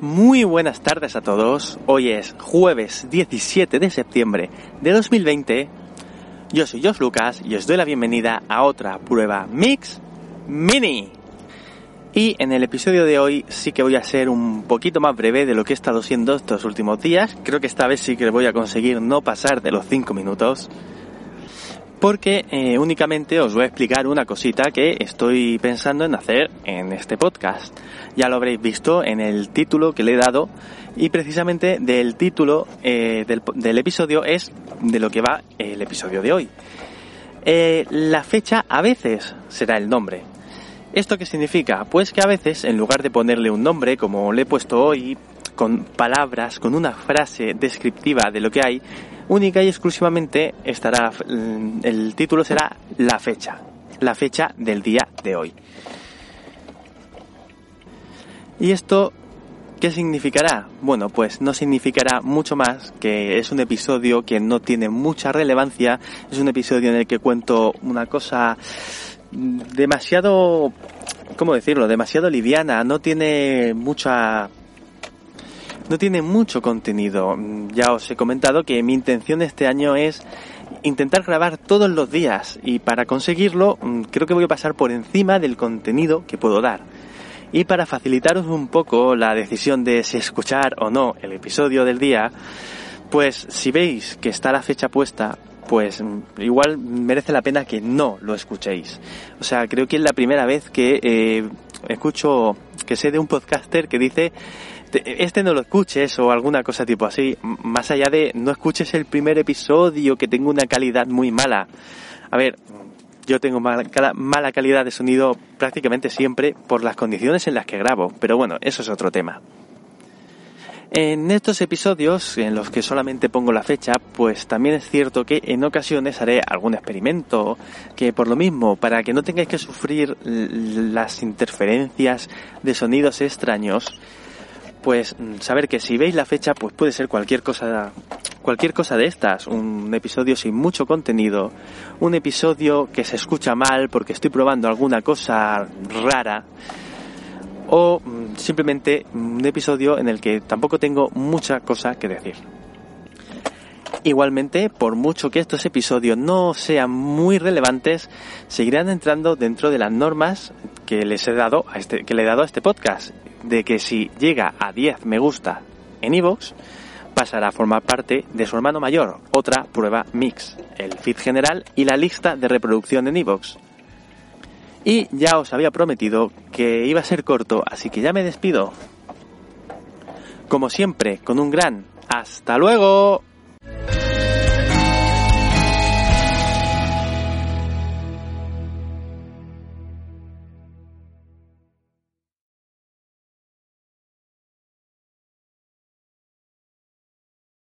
Muy buenas tardes a todos. Hoy es jueves 17 de septiembre de 2020. Yo soy Josh Lucas y os doy la bienvenida a otra prueba Mix Mini. Y en el episodio de hoy sí que voy a ser un poquito más breve de lo que he estado siendo estos últimos días. Creo que esta vez sí que voy a conseguir no pasar de los 5 minutos porque eh, únicamente os voy a explicar una cosita que estoy pensando en hacer en este podcast. Ya lo habréis visto en el título que le he dado y precisamente del título eh, del, episodio es de lo que va el episodio de hoy. Eh, la fecha a veces será el nombre. ¿Esto qué significa? Pues que a veces, en lugar de ponerle un nombre, como le he puesto hoy, con palabras, con una frase descriptiva de lo que hay, única y exclusivamente estará, mm, el título será la fecha, la fecha del día de hoy. ¿Y esto qué significará? Bueno, pues no significará mucho más que es un episodio que no tiene mucha relevancia, es un episodio en el que cuento una cosa demasiado, ¿cómo decirlo? Demasiado liviana, no tiene mucha no tiene mucho contenido. Ya os he comentado que mi intención este año es intentar grabar todos los días y para conseguirlo mm, creo que voy a pasar por encima del contenido que puedo dar. Y para facilitaros un poco la decisión de si escuchar o no el episodio del día, pues si veis que está la fecha puesta, pues mm, igual merece la pena que no lo escuchéis. O sea, creo que es la primera vez que eh, escucho que sé de un podcaster que dice este no lo escuches o alguna cosa tipo así, más allá de no escuches el primer episodio que tengo una calidad muy mala. A ver, yo tengo mala, calidad de sonido prácticamente siempre por las condiciones en las que grabo, pero bueno, eso es otro tema. En estos episodios, en los que solamente pongo la fecha, pues también es cierto que en ocasiones haré algún experimento, que por lo mismo, para que no tengáis que sufrir las interferencias de sonidos extraños, pues mm, saber que si veis la fecha, pues puede ser cualquier cosa, cualquier cosa de estas, un episodio sin mucho contenido, un episodio que se escucha mal porque estoy probando alguna cosa rara, o mm, simplemente un episodio en el que tampoco tengo mucha cosa que decir. Igualmente, por mucho que estos episodios no sean muy relevantes, seguirán entrando dentro de las normas que les he dado a este, que le he dado a este podcast, de que si llega a 10 me gusta en iVoox, pasará a formar parte de su hermano mayor, otra prueba mix, el feed general y la lista de reproducción en iVoox. Y ya os había prometido que iba a ser corto, así que ya me despido. Como siempre, con un gran hasta luego.